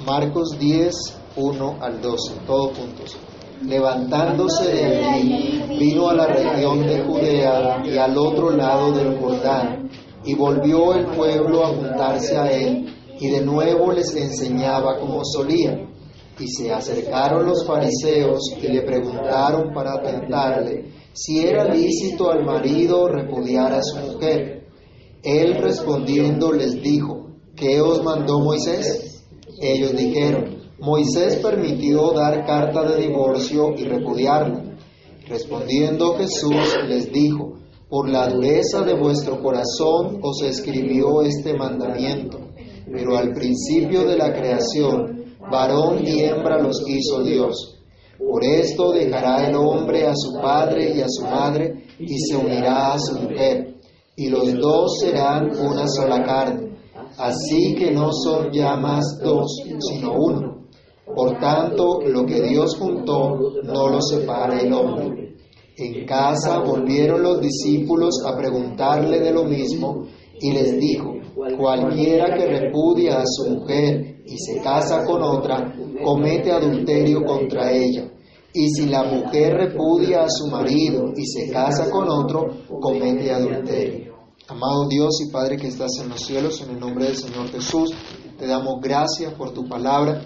Marcos 10, 1 al 12, todos juntos. Levantándose de allí, vino a la región de Judea y al otro lado del Jordán, y volvió el pueblo a juntarse a él, y de nuevo les enseñaba como solía. Y se acercaron los fariseos y le preguntaron para tentarle si era lícito al marido repudiar a su mujer. Él respondiendo les dijo, ¿qué os mandó Moisés? Ellos dijeron, Moisés permitió dar carta de divorcio y repudiarla. Respondiendo Jesús les dijo, por la dureza de vuestro corazón os escribió este mandamiento, pero al principio de la creación, varón y hembra los hizo Dios. Por esto dejará el hombre a su padre y a su madre y se unirá a su mujer, y los dos serán una sola carne. Así que no son ya más dos, sino uno. Por tanto, lo que Dios juntó no lo separa el hombre. En casa volvieron los discípulos a preguntarle de lo mismo y les dijo, cualquiera que repudia a su mujer y se casa con otra, comete adulterio contra ella. Y si la mujer repudia a su marido y se casa con otro, comete adulterio. Amado Dios y Padre que estás en los cielos, en el nombre del Señor Jesús, te damos gracias por tu palabra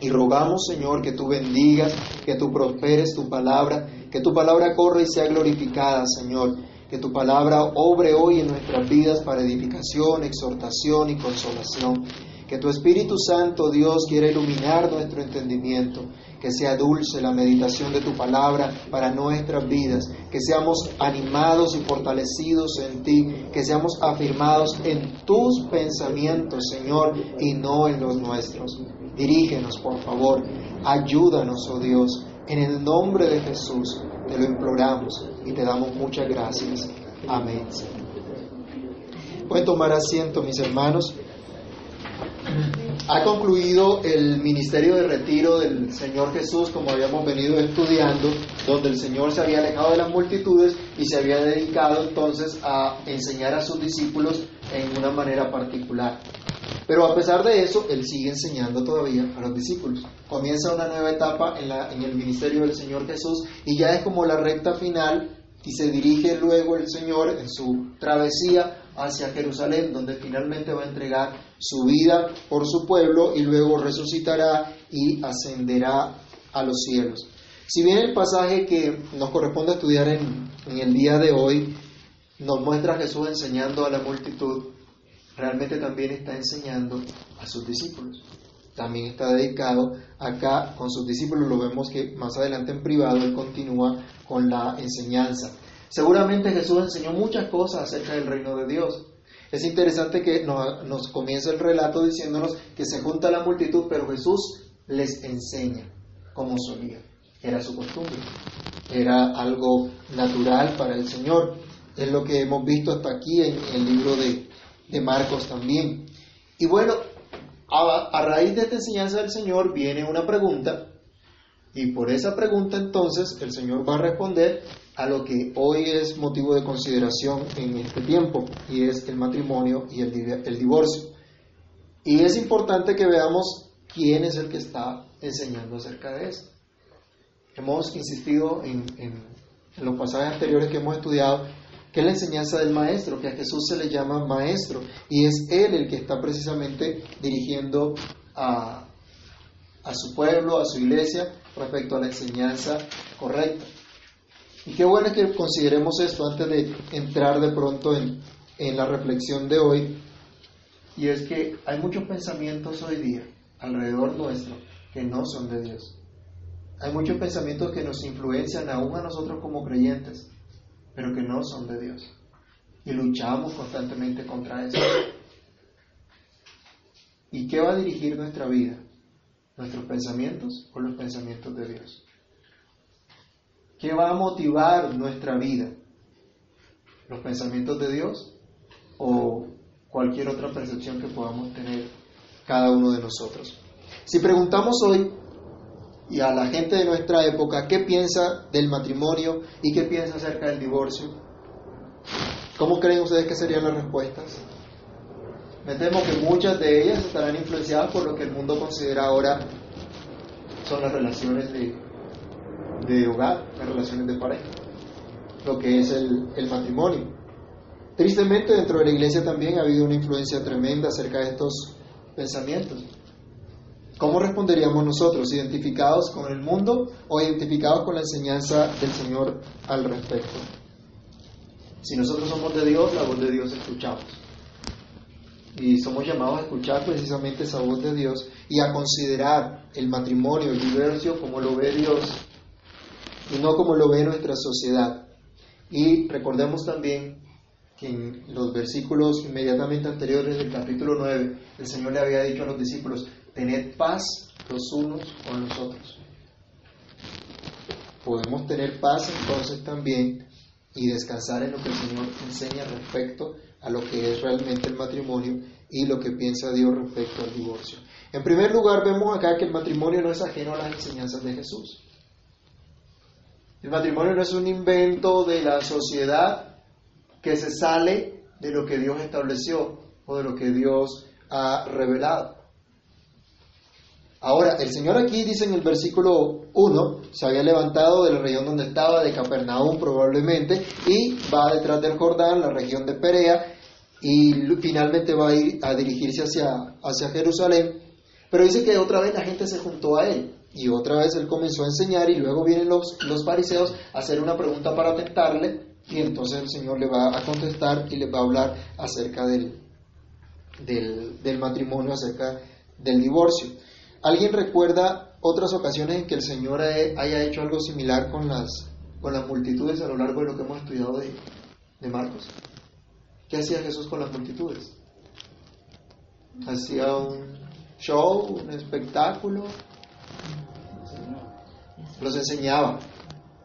y rogamos, Señor, que tú bendigas, que tú prosperes tu palabra, que tu palabra corra y sea glorificada, Señor. Que tu palabra obre hoy en nuestras vidas para edificación, exhortación y consolación. Que tu Espíritu Santo, Dios, quiera iluminar nuestro entendimiento. Que sea dulce la meditación de tu palabra para nuestras vidas. Que seamos animados y fortalecidos en ti. Que seamos afirmados en tus pensamientos, Señor, y no en los nuestros. Dirígenos, por favor. Ayúdanos, oh Dios. En el nombre de Jesús te lo imploramos y te damos muchas gracias. Amén. Pueden tomar asiento, mis hermanos. Ha concluido el ministerio de retiro del Señor Jesús, como habíamos venido estudiando, donde el Señor se había alejado de las multitudes y se había dedicado entonces a enseñar a sus discípulos en una manera particular. Pero a pesar de eso, Él sigue enseñando todavía a los discípulos. Comienza una nueva etapa en, en el ministerio del Señor Jesús y ya es como la recta final y se dirige luego el Señor en su travesía hacia Jerusalén, donde finalmente va a entregar su vida por su pueblo y luego resucitará y ascenderá a los cielos. Si bien el pasaje que nos corresponde estudiar en, el día de hoy nos muestra a Jesús enseñando a la multitud, realmente también está enseñando a sus discípulos. También está dedicado acá con sus discípulos, lo vemos que más adelante en privado él continúa con la enseñanza. Seguramente Jesús enseñó muchas cosas acerca del reino de Dios. Es interesante que nos, nos comienza el relato diciéndonos que se junta la multitud, pero Jesús les enseña como solía. Era su costumbre, era algo natural para el Señor. Es lo que hemos visto hasta aquí en el libro de, Marcos también. Y bueno, a, raíz de esta enseñanza del Señor viene una pregunta y por esa pregunta entonces el Señor va a responder a lo que hoy es motivo de consideración en este tiempo y es el matrimonio y el, el divorcio. Y es importante que veamos quién es el que está enseñando acerca de esto. Hemos insistido en, en, en los pasajes anteriores que hemos estudiado que es la enseñanza del maestro, que a Jesús se le llama maestro, y es Él el que está precisamente dirigiendo a, a su pueblo, a su iglesia, respecto a la enseñanza correcta. Y qué bueno que consideremos esto antes de entrar de pronto en, en la reflexión de hoy, y es que hay muchos pensamientos hoy día alrededor nuestro que no son de Dios. Hay muchos pensamientos que nos influencian aún a nosotros como creyentes pero que no son de Dios. Y luchamos constantemente contra eso. ¿Y qué va a dirigir nuestra vida? ¿Nuestros pensamientos o los pensamientos de Dios? ¿Qué va a motivar nuestra vida? ¿Los pensamientos de Dios o cualquier otra percepción que podamos tener cada uno de nosotros? Si preguntamos hoy y a la gente de nuestra época qué piensa del matrimonio y qué piensa acerca del divorcio. ¿Cómo creen ustedes que serían las respuestas? Me temo que muchas de ellas estarán influenciadas por lo que el mundo considera ahora son las relaciones de, de hogar, las relaciones de pareja, lo que es el, el matrimonio. Tristemente dentro de la iglesia también ha habido una influencia tremenda acerca de estos pensamientos. ¿Cómo responderíamos nosotros? ¿Identificados con el mundo o identificados con la enseñanza del Señor al respecto? Si nosotros somos de Dios, la voz de Dios escuchamos. Y somos llamados a escuchar precisamente esa voz de Dios y a considerar el matrimonio, el divorcio, como lo ve Dios y no como lo ve nuestra sociedad. Y recordemos también que en los versículos inmediatamente anteriores del capítulo 9, el Señor le había dicho a los discípulos, tened paz los unos con los otros. Podemos tener paz entonces también y descansar en lo que el Señor enseña respecto a lo que es realmente el matrimonio y lo que piensa Dios respecto al divorcio. En primer lugar, vemos acá que el matrimonio no es ajeno a las enseñanzas de Jesús. El matrimonio no es un invento de la sociedad que se sale de lo que Dios estableció o de lo que Dios ha revelado. Ahora, el Señor aquí dice en el versículo 1, se había levantado de la región donde estaba, de Capernaum probablemente, y va detrás del Jordán, la región de Perea, y finalmente va a ir a dirigirse hacia, hacia Jerusalén. Pero dice que otra vez la gente se juntó a él, y otra vez él comenzó a enseñar, y luego vienen los, los fariseos a hacer una pregunta para tentarle, y entonces el Señor le va a contestar y le va a hablar acerca del, del, del matrimonio, acerca del divorcio. ¿Alguien recuerda otras ocasiones en que el Señor haya hecho algo similar con las, con las multitudes a lo largo de lo que hemos estudiado de, de Marcos? ¿Qué hacía Jesús con las multitudes? ¿Hacía un show, un espectáculo? Los enseñaba.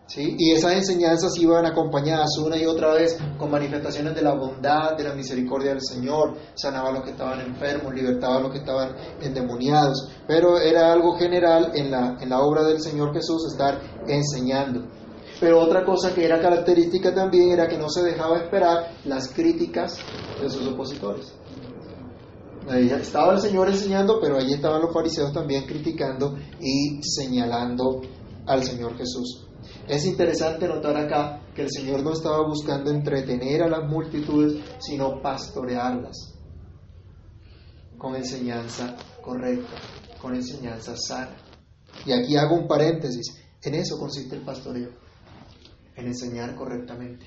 ¿sí? Y esas enseñanzas iban acompañadas una y otra vez con manifestaciones de la bondad, de la misericordia del Señor, sanaba a los que estaban enfermos, libertaba a los que estaban endemoniados, pero era algo general en la, en la obra del Señor Jesús estar enseñando. Pero otra cosa que era característica también era que no se dejaba esperar las críticas de sus opositores. Estaba el Señor enseñando, pero ahí estaban los fariseos también criticando y señalando al Señor Jesús. Es interesante notar acá que el Señor no estaba buscando entretener a las multitudes, sino pastorearlas con enseñanza correcta, con enseñanza sana. Y aquí hago un paréntesis, en eso consiste el pastoreo, en enseñar correctamente,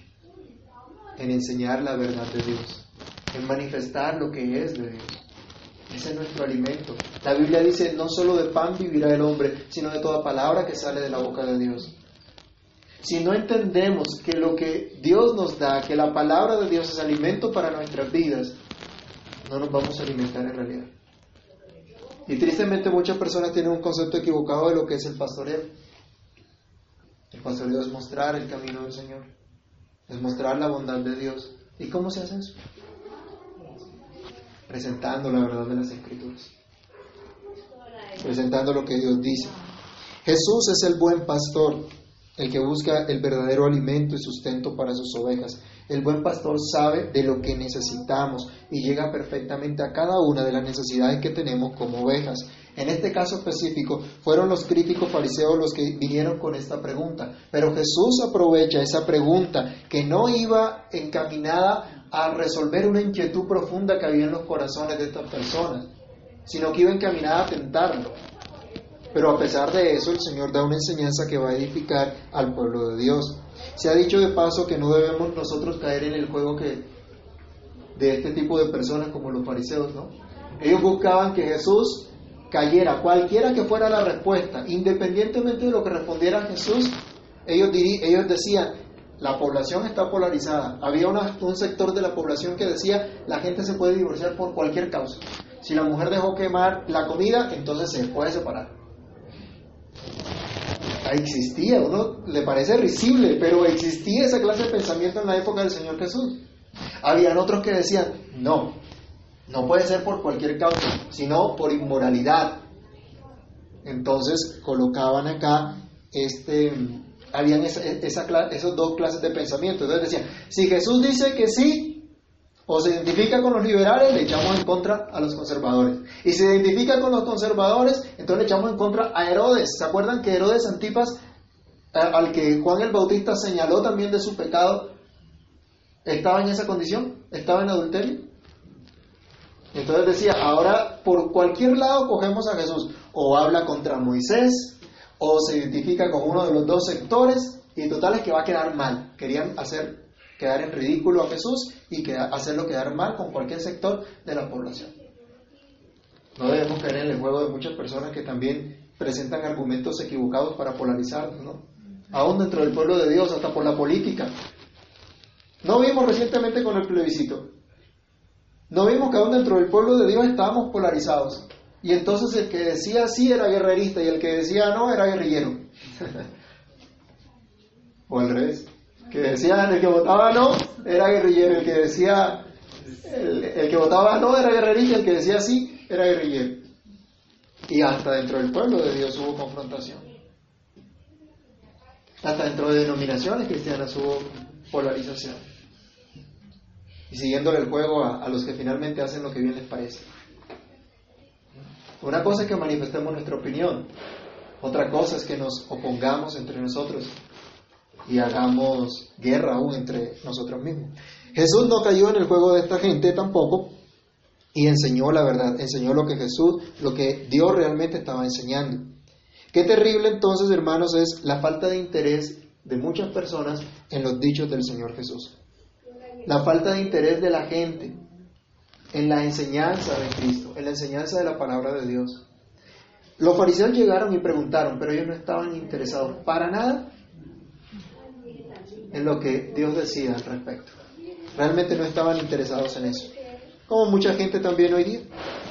en enseñar la verdad de Dios, en manifestar lo que es de Dios. Ese es nuestro alimento. La Biblia dice, no solo de pan vivirá el hombre, sino de toda palabra que sale de la boca de Dios. Si no entendemos que lo que Dios nos da, que la palabra de Dios es alimento para nuestras vidas, no nos vamos a alimentar en realidad. Y tristemente muchas personas tienen un concepto equivocado de lo que es el pastoreo. El pastoreo es mostrar el camino del Señor, es mostrar la bondad de Dios. ¿Y cómo se hace eso? Presentando la verdad de las Escrituras, presentando lo que Dios dice. Jesús es el buen pastor el que busca el verdadero alimento y sustento para sus ovejas. El buen pastor sabe de lo que necesitamos y llega perfectamente a cada una de las necesidades que tenemos como ovejas. En este caso específico, fueron los críticos fariseos los que vinieron con esta pregunta. Pero Jesús aprovecha esa pregunta que no iba encaminada a resolver una inquietud profunda que había en los corazones de estas personas, sino que iba encaminada a tentarlo. Pero a pesar de eso, el Señor da una enseñanza que va a edificar al pueblo de Dios. Se ha dicho de paso que no debemos nosotros caer en el juego de este tipo de personas como los fariseos, ¿no? Ellos buscaban que Jesús cayera, cualquiera que fuera la respuesta, independientemente de lo que respondiera Jesús, ellos, ellos decían, la población está polarizada. Había un sector de la población que decía, la gente se puede divorciar por cualquier causa. Si la mujer dejó quemar la comida, entonces se puede separar existía, uno le parece risible, pero existía esa clase de pensamiento en la época del Señor Jesús. Habían otros que decían, no, no puede ser por cualquier causa, sino por inmoralidad. Entonces colocaban acá este, habían esa, esa, esos dos clases de pensamiento. Entonces decían, si Jesús dice que sí, O se identifica con los liberales, le echamos en contra a los conservadores. Y se identifica con los conservadores, entonces le echamos en contra a Herodes. ¿Se acuerdan que Herodes Antipas, al que Juan el Bautista señaló también de su pecado, estaba en esa condición? ¿Estaba en adulterio? Entonces decía, ahora por cualquier lado cogemos a Jesús. O habla contra Moisés, o se identifica con uno de los dos sectores, y total es que va a quedar mal. Querían hacer quedar en ridículo a Jesús y hacerlo quedar mal con cualquier sector de la población. No debemos caer en el juego de muchas personas que también presentan argumentos equivocados para polarizarnos, ¿no? Aún dentro del pueblo de Dios, hasta por la política. No vimos recientemente con el plebiscito. No vimos que aún dentro del pueblo de Dios estábamos polarizados. Y entonces el que decía sí era guerrerista y el que decía no era guerrillero. o al revés que decía el que votaba no era guerrillero, el que decía el, que votaba no era guerrerista, el que decía sí era guerrillero. Y hasta dentro del pueblo de Dios hubo confrontación. Hasta dentro de denominaciones cristianas hubo polarización. Y siguiéndole el juego a los que finalmente hacen lo que bien les parece. Una cosa es que manifestemos nuestra opinión, otra cosa es que nos opongamos entre nosotros y hagamos guerra aún entre nosotros mismos. Jesús no cayó en el juego de esta gente tampoco y enseñó la verdad, enseñó lo que Jesús, lo que Dios realmente estaba enseñando. Qué terrible entonces, hermanos, es la falta de interés de muchas personas en los dichos del Señor Jesús. La falta de interés de la gente en la enseñanza de Cristo, en la enseñanza de la palabra de Dios. Los fariseos llegaron y preguntaron, pero ellos no estaban interesados para nada en lo que Dios decía al respecto. Realmente no estaban interesados en eso, como mucha gente también hoy día.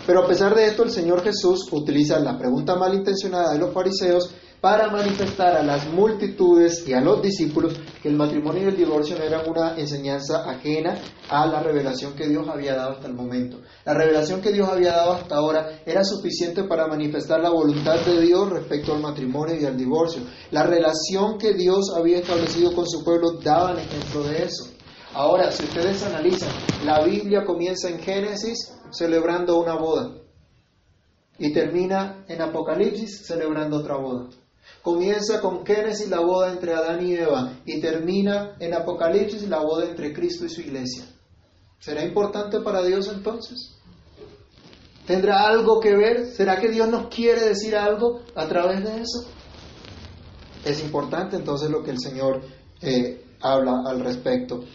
Pero a pesar de esto, el Señor Jesús utiliza la pregunta malintencionada de los fariseos para manifestar a las multitudes y a los discípulos que el matrimonio y el divorcio no eran una enseñanza ajena a la revelación que Dios había dado hasta el momento. La revelación que Dios había dado hasta ahora era suficiente para manifestar la voluntad de Dios respecto al matrimonio y al divorcio. La relación que Dios había establecido con su pueblo daba ejemplo de eso. Ahora, si ustedes analizan, la Biblia comienza en Génesis celebrando una boda y termina en Apocalipsis celebrando otra boda. Comienza con Génesis la boda entre Adán y Eva y termina en Apocalipsis la boda entre Cristo y su iglesia. ¿Será importante para Dios entonces? ¿Tendrá algo que ver? ¿Será que Dios nos quiere decir algo a través de eso? Es importante entonces lo que el Señor eh, habla al respecto.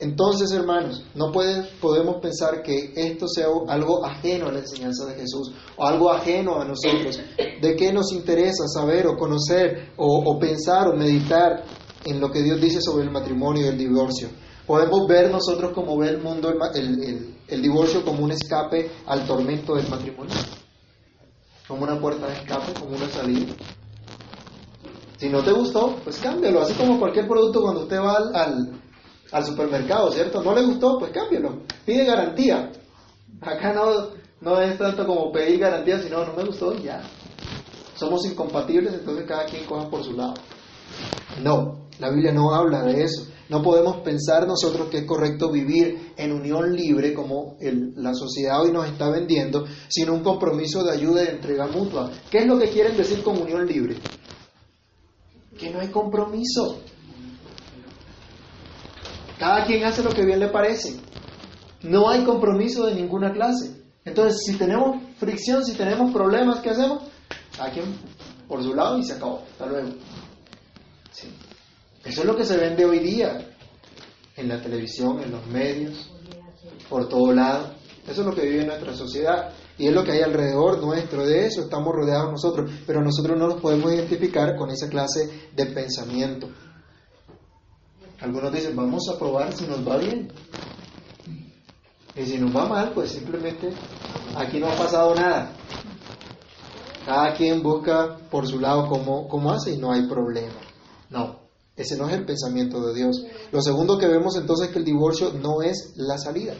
Entonces, hermanos, no podemos pensar que esto sea algo ajeno a la enseñanza de Jesús o algo ajeno a nosotros. ¿De qué nos interesa saber o conocer o, pensar o meditar en lo que Dios dice sobre el matrimonio y el divorcio? Podemos ver nosotros como ve el mundo el, el divorcio como un escape al tormento del matrimonio, como una puerta de escape, como una salida. Si no te gustó, pues cámbialo, así como cualquier producto cuando usted va al supermercado, ¿cierto? No le gustó, pues cámbialo. Pide garantía. Acá no, no es tanto como pedir garantía, sino no me gustó ya. Somos incompatibles, entonces cada quien coja por su lado. No, la Biblia no habla de eso. No podemos pensar nosotros que es correcto vivir en unión libre como la sociedad hoy nos está vendiendo, sino un compromiso de ayuda y de entrega mutua. ¿Qué es lo que quieren decir con unión libre? Que no hay compromiso. Cada quien hace lo que bien le parece. No hay compromiso de ninguna clase. Entonces, si tenemos fricción, si tenemos problemas, ¿qué hacemos? Cada quien por su lado y se acabó. Hasta luego. Eso es lo que se vende hoy día en la televisión, en los medios, por todo lado. Eso es lo que vive nuestra sociedad y es lo que hay alrededor nuestro. De eso estamos rodeados nosotros, pero nosotros no nos podemos identificar con esa clase de pensamiento. Algunos dicen, vamos a probar si nos va bien. Y si nos va mal, pues simplemente aquí no ha pasado nada. Cada quien busca por su lado cómo, cómo hace y no hay problema. No, ese no es el pensamiento de Dios. Lo segundo que vemos entonces es que el divorcio no es la salida.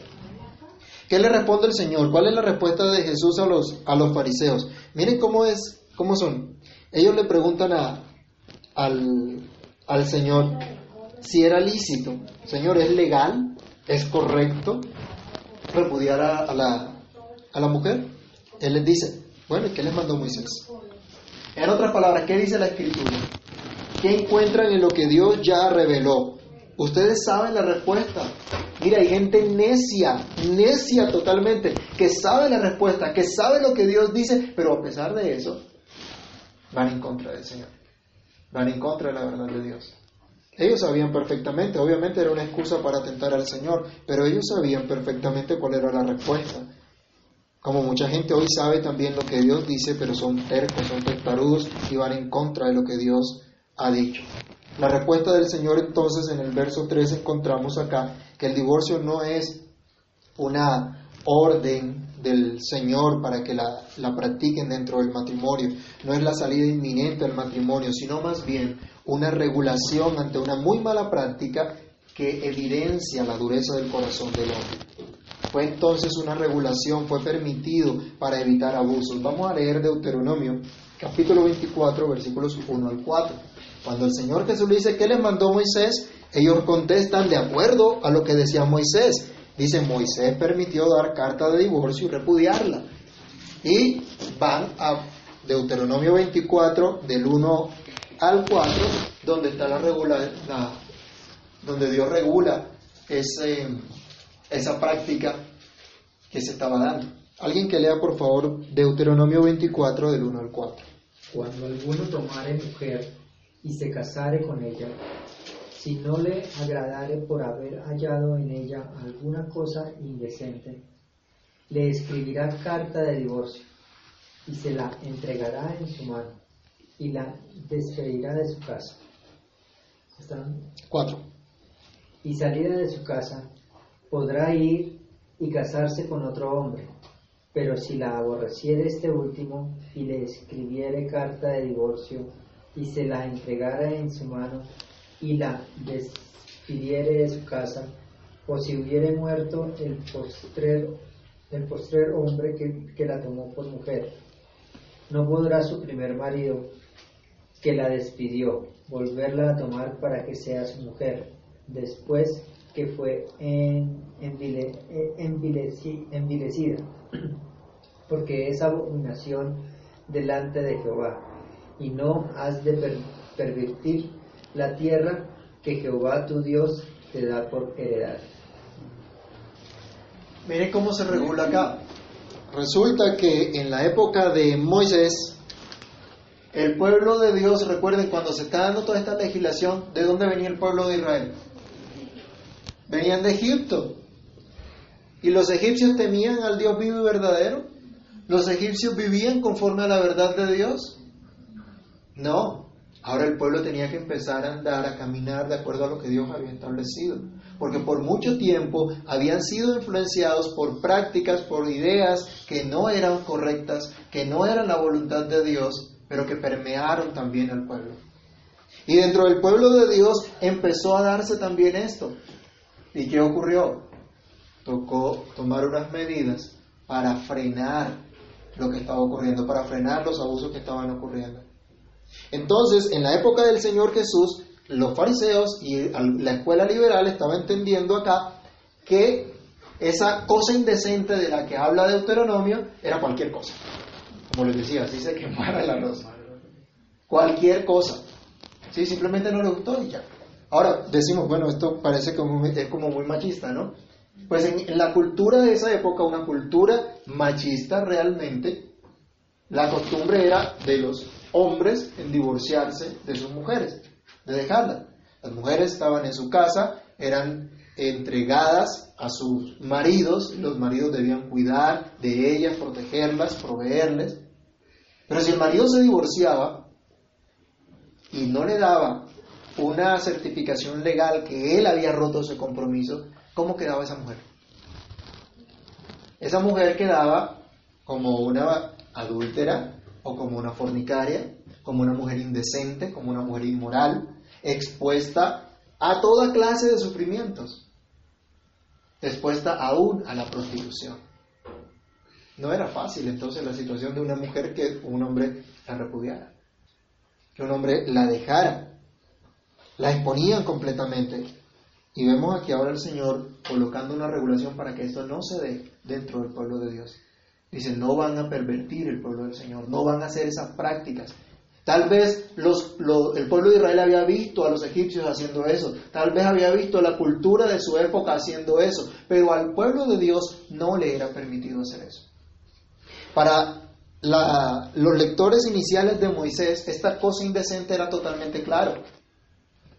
¿Qué le responde el Señor? ¿Cuál es la respuesta de Jesús a los, a los fariseos? Miren cómo es, cómo son. Ellos le preguntan a, al, al Señor, si era lícito. Señor, ¿es legal? ¿Es correcto repudiar a, la, a la mujer? Él les dice, bueno, ¿y qué les mandó Moisés? En otras palabras, ¿qué dice la escritura? ¿Qué encuentran en lo que Dios ya reveló? Ustedes saben la respuesta. Mira, hay gente necia, necia totalmente, que sabe la respuesta, que sabe lo que Dios dice, pero a pesar de eso, van en contra del Señor. Van en contra de la verdad de Dios. Ellos sabían perfectamente, obviamente era una excusa para atentar al Señor, pero ellos sabían perfectamente cuál era la respuesta. Como mucha gente hoy sabe también lo que Dios dice, pero son tercos, son testarudos y van en contra de lo que Dios ha dicho. La respuesta del Señor entonces en el verso 3 encontramos acá que el divorcio no es una orden del Señor para que la, practiquen dentro del matrimonio, no es la salida inminente del matrimonio, sino más bien una regulación ante una muy mala práctica que evidencia la dureza del corazón del hombre. Fue entonces una regulación, fue permitido para evitar abusos. Vamos a leer Deuteronomio, capítulo 24, versículos 1 al 4. Cuando el Señor Jesús le dice, ¿qué le mandó Moisés? Ellos contestan de acuerdo a lo que decía Moisés. Dice, Moisés permitió dar carta de divorcio y repudiarla. Y van a Deuteronomio 24, del 1 al 4, donde está la regula, donde Dios regula ese esa práctica que se estaba dando. Alguien que lea por favor Deuteronomio 24 del 1 al 4. Cuando alguno tomare mujer y se casare con ella, si no le agradare por haber hallado en ella alguna cosa indecente, le escribirá carta de divorcio y se la entregará en su mano y la despedirá de su casa. ¿Están? Cuatro. Y salida de su casa, podrá ir y casarse con otro hombre, pero si la aborreciere este último y le escribiere carta de divorcio y se la entregara en su mano y la despidiere de su casa, o si hubiere muerto el postrer, el postrer hombre que, que la tomó por mujer, no podrá su primer marido, que la despidió, volverla a tomar para que sea su mujer. Después que fue en, envilecida, porque es abominación delante de Jehová, y no has de pervertir la tierra que Jehová tu Dios te da por heredad. Mire cómo se regula acá. Resulta que en la época de Moisés, el pueblo de Dios, recuerden, cuando se está dando toda esta legislación, ¿de dónde venía el pueblo de Israel? venían de Egipto. ¿Y los egipcios temían al Dios vivo y verdadero? ¿Los egipcios vivían conforme a la verdad de Dios? No. Ahora el pueblo tenía que empezar a andar, a caminar de acuerdo a lo que Dios había establecido. Porque por mucho tiempo habían sido influenciados por prácticas, por ideas que no eran correctas, que no eran la voluntad de Dios, pero que permearon también al pueblo. Y dentro del pueblo de Dios empezó a darse también esto. ¿Y qué ocurrió? Tocó tomar unas medidas para frenar lo que estaba ocurriendo, para frenar los abusos que estaban ocurriendo. Entonces, en la época del Señor Jesús, los fariseos y la escuela liberal estaban entendiendo acá que esa cosa indecente de la que habla Deuteronomio era cualquier cosa. Como les decía, así se quemara el arroz. Cualquier cosa. Sí, simplemente no le gustó y ya. Ahora decimos, bueno, esto parece como, es como muy machista, ¿no? Pues en, la cultura de esa época, una cultura machista realmente, la costumbre era de los hombres en divorciarse de sus mujeres, de dejarlas. Las mujeres estaban en su casa, eran entregadas a sus maridos, los maridos debían cuidar de ellas, protegerlas, proveerles. Pero si el marido se divorciaba y no le daba una certificación legal que él había roto ese compromiso, ¿cómo quedaba esa mujer? Esa mujer quedaba como una adúltera o como una fornicaria, como una mujer indecente, como una mujer inmoral, expuesta a toda clase de sufrimientos, expuesta aún a la prostitución. No era fácil entonces la situación de una mujer que un hombre la repudiara, que un hombre la dejara la exponían completamente. Y vemos aquí ahora el Señor colocando una regulación para que esto no se dé dentro del pueblo de Dios. Dice, no van a pervertir el pueblo del Señor, no van a hacer esas prácticas. Tal vez los, el pueblo de Israel había visto a los egipcios haciendo eso, tal vez había visto la cultura de su época haciendo eso, pero al pueblo de Dios no le era permitido hacer eso. Para los lectores iniciales de Moisés, esta cosa indecente era totalmente claro.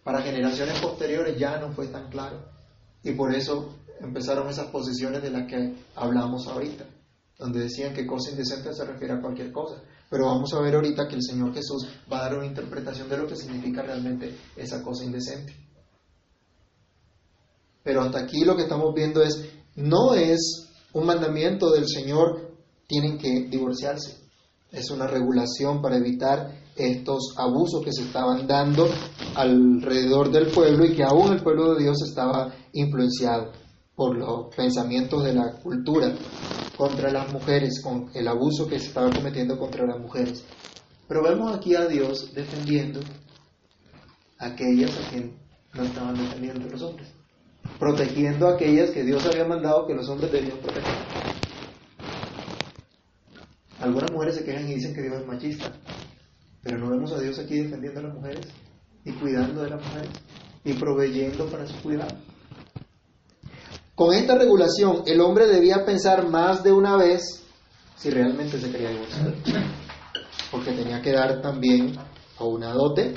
Para generaciones posteriores ya no fue tan claro. Y por eso empezaron esas posiciones de las que hablamos ahorita, donde decían que cosa indecente se refiere a cualquier cosa. Pero vamos a ver ahorita que el Señor Jesús va a dar una interpretación de lo que significa realmente esa cosa indecente. Pero hasta aquí lo que estamos viendo es, no es un mandamiento del Señor, tienen que divorciarse. Es una regulación para evitar estos abusos que se estaban dando alrededor del pueblo y que aún el pueblo de Dios estaba influenciado por los pensamientos de la cultura contra las mujeres, con el abuso que se estaba cometiendo contra las mujeres. Pero vemos aquí a Dios defendiendo a aquellas a quien no estaban defendiendo los hombres, protegiendo a aquellas que Dios había mandado que los hombres debían proteger. Algunas mujeres se quejan y dicen que Dios es machista, pero no vemos a Dios aquí defendiendo a las mujeres y cuidando de las mujeres y proveyendo para su cuidado. Con esta regulación, el hombre debía pensar más de una vez si realmente se quería divorciar, porque tenía que dar también a una dote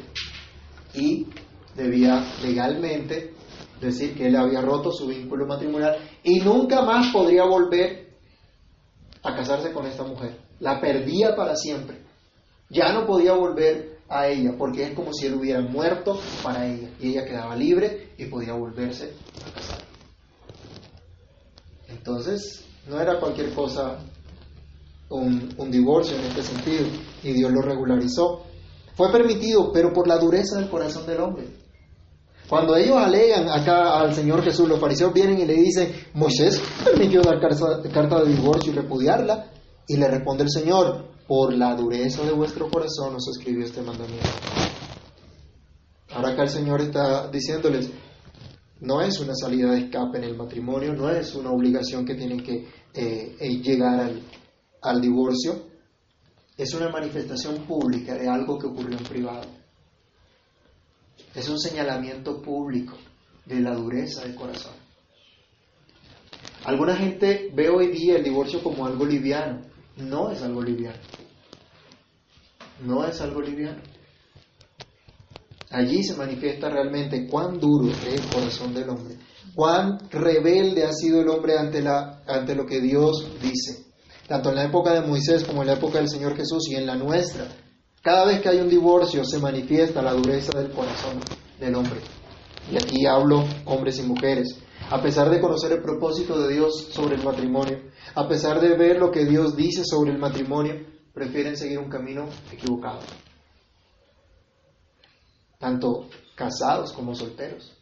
y debía legalmente decir que él había roto su vínculo matrimonial y nunca más podría volver a casarse con esta mujer. La perdía para siempre. Ya no podía volver a ella porque es como si él hubiera muerto para ella y ella quedaba libre y podía volverse a casar. Entonces, no era cualquier cosa un, divorcio en este sentido, y Dios lo regularizó. Fue permitido, pero por la dureza del corazón del hombre. Cuando ellos alegan acá al Señor Jesús, los fariseos vienen y le dicen, Moisés permitió dar carta, de divorcio y repudiarla. Y le responde el Señor, por la dureza de vuestro corazón os escribió este mandamiento. Ahora acá el Señor está diciéndoles, no es una salida de escape en el matrimonio, no es una obligación que tienen que eh, eh, llegar al, al divorcio, es una manifestación pública de algo que ocurrió en privado. Es un señalamiento público de la dureza del corazón. Alguna gente ve hoy día el divorcio como algo liviano. No es algo liviano. No es algo liviano. Allí se manifiesta realmente cuán duro es el corazón del hombre, cuán rebelde ha sido el hombre ante, la, ante lo que Dios dice, tanto en la época de Moisés como en la época del Señor Jesús y en la nuestra. Cada vez que hay un divorcio se manifiesta la dureza del corazón del hombre. Y aquí hablo hombres y mujeres. A pesar de conocer el propósito de Dios sobre el matrimonio, a pesar de ver lo que Dios dice sobre el matrimonio, prefieren seguir un camino equivocado tanto casados como solteros.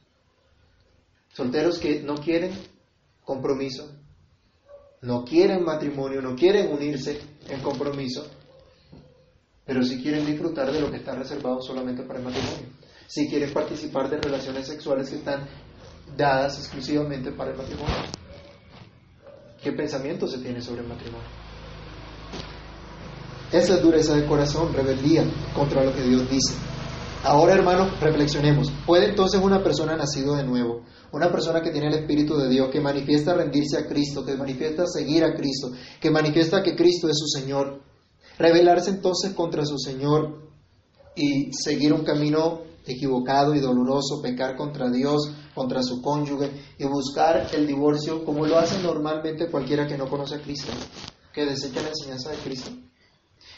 Solteros que no quieren compromiso, no quieren matrimonio, no quieren unirse en compromiso, pero sí quieren disfrutar de lo que está reservado solamente para el matrimonio. Sí quieren participar de relaciones sexuales que están dadas exclusivamente para el matrimonio. ¿Qué pensamiento se tiene sobre el matrimonio? Esa es dureza de corazón, rebeldía contra lo que Dios dice. Ahora, hermanos, reflexionemos. ¿Puede entonces una persona nacido de nuevo, una persona que tiene el Espíritu de Dios, que manifiesta rendirse a Cristo, que manifiesta seguir a Cristo, que manifiesta que Cristo es su Señor, rebelarse entonces contra su Señor y seguir un camino equivocado y doloroso, pecar contra Dios, contra su cónyuge y buscar el divorcio como lo hace normalmente cualquiera que no conoce a Cristo, que desecha la enseñanza de Cristo?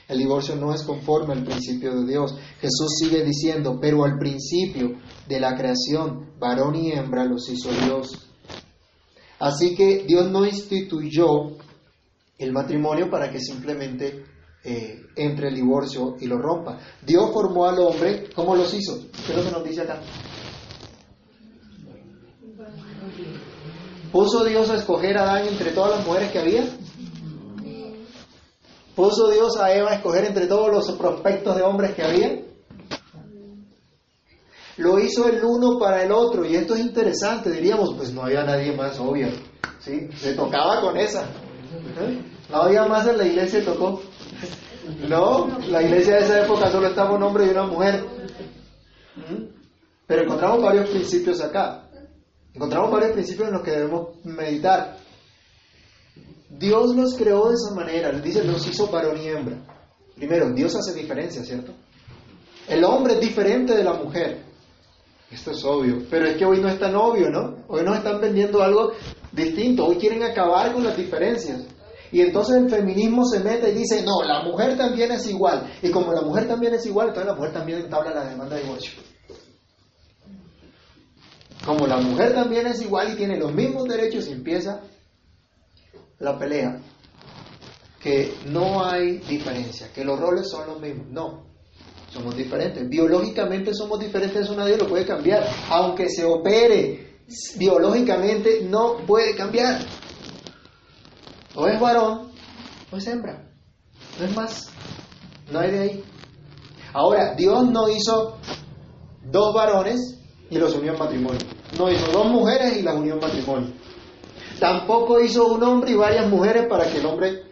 El divorcio no es conforme al principio de Dios. Jesús sigue diciendo, pero al principio de la creación, varón y hembra los hizo Dios. Así que Dios no instituyó el matrimonio para que simplemente eh, entre el divorcio y lo rompa. Dios formó al hombre, ¿cómo los hizo? ¿Qué es lo que nos dice acá? ¿Puso Dios a escoger a Adán entre todas las mujeres que había? ¿Puso Dios a Eva a escoger entre todos los prospectos de hombres que había? Lo hizo el uno para el otro. Y esto es interesante, diríamos, pues no había nadie más, obvio. ¿sí? Se tocaba con esa. No había más en la iglesia, tocó. No, la iglesia de esa época solo estaba un hombre y una mujer. ¿Mm? Pero encontramos varios principios acá. Encontramos varios principios en los que debemos meditar. Dios los creó de esa manera, dice, los hizo varón y hembra. Primero, Dios hace diferencia, ¿cierto? El hombre es diferente de la mujer. Esto es obvio, pero es que hoy no es tan obvio, ¿no? Hoy nos están vendiendo algo distinto, hoy quieren acabar con las diferencias. Y entonces el feminismo se mete y dice, no, la mujer también es igual. Y como la mujer también es igual, entonces la mujer también entabla la demanda de divorcio. Como la mujer también es igual y tiene los mismos derechos, empieza la pelea. Que no hay diferencia, que los roles son los mismos. No, somos diferentes. Biológicamente somos diferentes, eso nadie lo puede cambiar. Aunque se opere biológicamente, no puede cambiar. O es varón o es hembra. No es más. No hay de ahí. Ahora, Dios no hizo dos varones y los unió en matrimonio. No hizo dos mujeres y las unió en matrimonio. Tampoco hizo un hombre y varias mujeres para que el hombre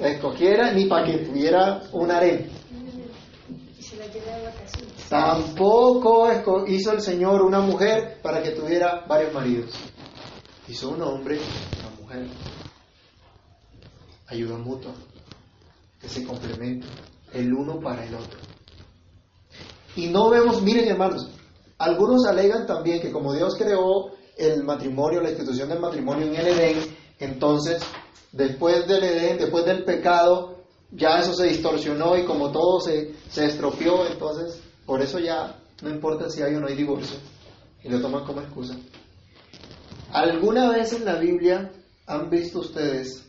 escogiera, ni para que tuviera un harén. Tampoco hizo el Señor una mujer para que tuviera varios maridos. Hizo un hombre y una mujer. Ayuda mutua, que se complementan el uno para el otro. Y no vemos, miren hermanos, algunos alegan también que como Dios creó el matrimonio, la institución del matrimonio en el Edén, entonces después del Edén, después del pecado, ya eso se distorsionó y como todo se, se estropeó, entonces por eso ya no importa si hay o no hay divorcio y lo toman como excusa. ¿Alguna vez en la Biblia han visto ustedes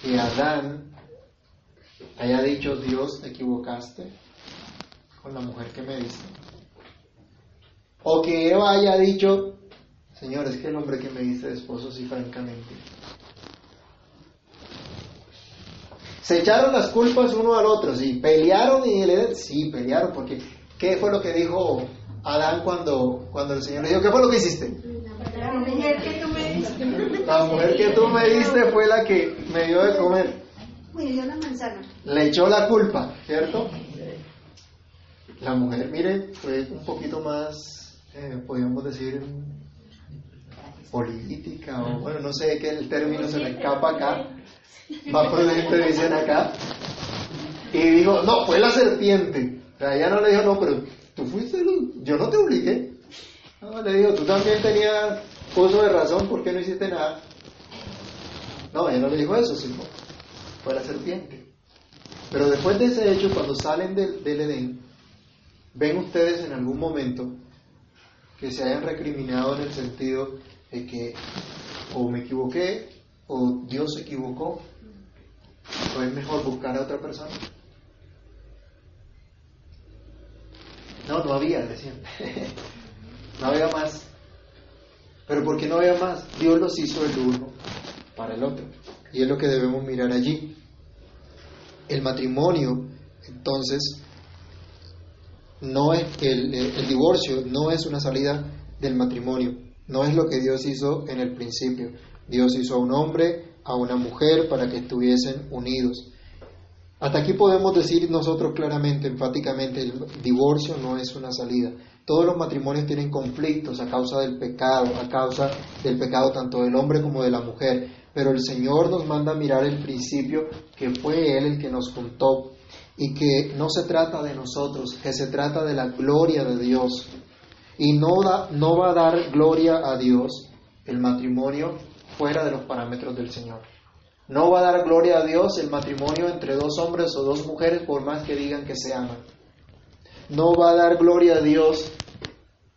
que Adán haya dicho, Dios, te equivocaste con la mujer que me diste? O que Eva haya dicho, Señor, es que el hombre que me diste de esposo, sí, francamente. Se echaron las culpas uno al otro, sí. Pelearon y él, sí, pelearon, porque ¿qué fue lo que dijo Adán cuando, cuando el Señor le dijo, ¿qué fue lo que hiciste? La mujer que tú me diste. La mujer que tú me diste fue la que me dio de comer. Me dio la manzana. Le echó la culpa, ¿cierto? La mujer, mire, fue un poquito más, eh, podríamos decir, política, o bueno, no sé qué el término se me escapa acá, más prudente dicen acá, y dijo, no, fue la serpiente. O sea, ella no le dijo, no, pero tú fuiste, yo no te obligué. No, le dijo, tú también tenías uso de razón, ¿por qué no hiciste nada? No, ella no le dijo eso, sino fue la serpiente. Pero después de ese hecho, cuando salen del, del Edén, ven ustedes en algún momento que se hayan recriminado en el sentido de que o me equivoqué o Dios se equivocó, o es mejor buscar a otra persona. No, no había, decían. no había más. Pero ¿por qué no había más? Dios los hizo el uno para el otro. Y es lo que debemos mirar allí. El matrimonio, entonces, no es el, el divorcio no es una salida del matrimonio, no es lo que Dios hizo en el principio. Dios hizo a un hombre, a una mujer para que estuviesen unidos. Hasta aquí podemos decir nosotros claramente, enfáticamente, el divorcio no es una salida. Todos los matrimonios tienen conflictos a causa del pecado, a causa del pecado tanto del hombre como de la mujer. Pero el Señor nos manda mirar el principio que fue Él el que nos juntó y que no se trata de nosotros, que se trata de la gloria de Dios. Y no, va a dar gloria a Dios el matrimonio fuera de los parámetros del Señor. No va a dar gloria a Dios el matrimonio entre dos hombres o dos mujeres por más que digan que se aman. No va a dar gloria a Dios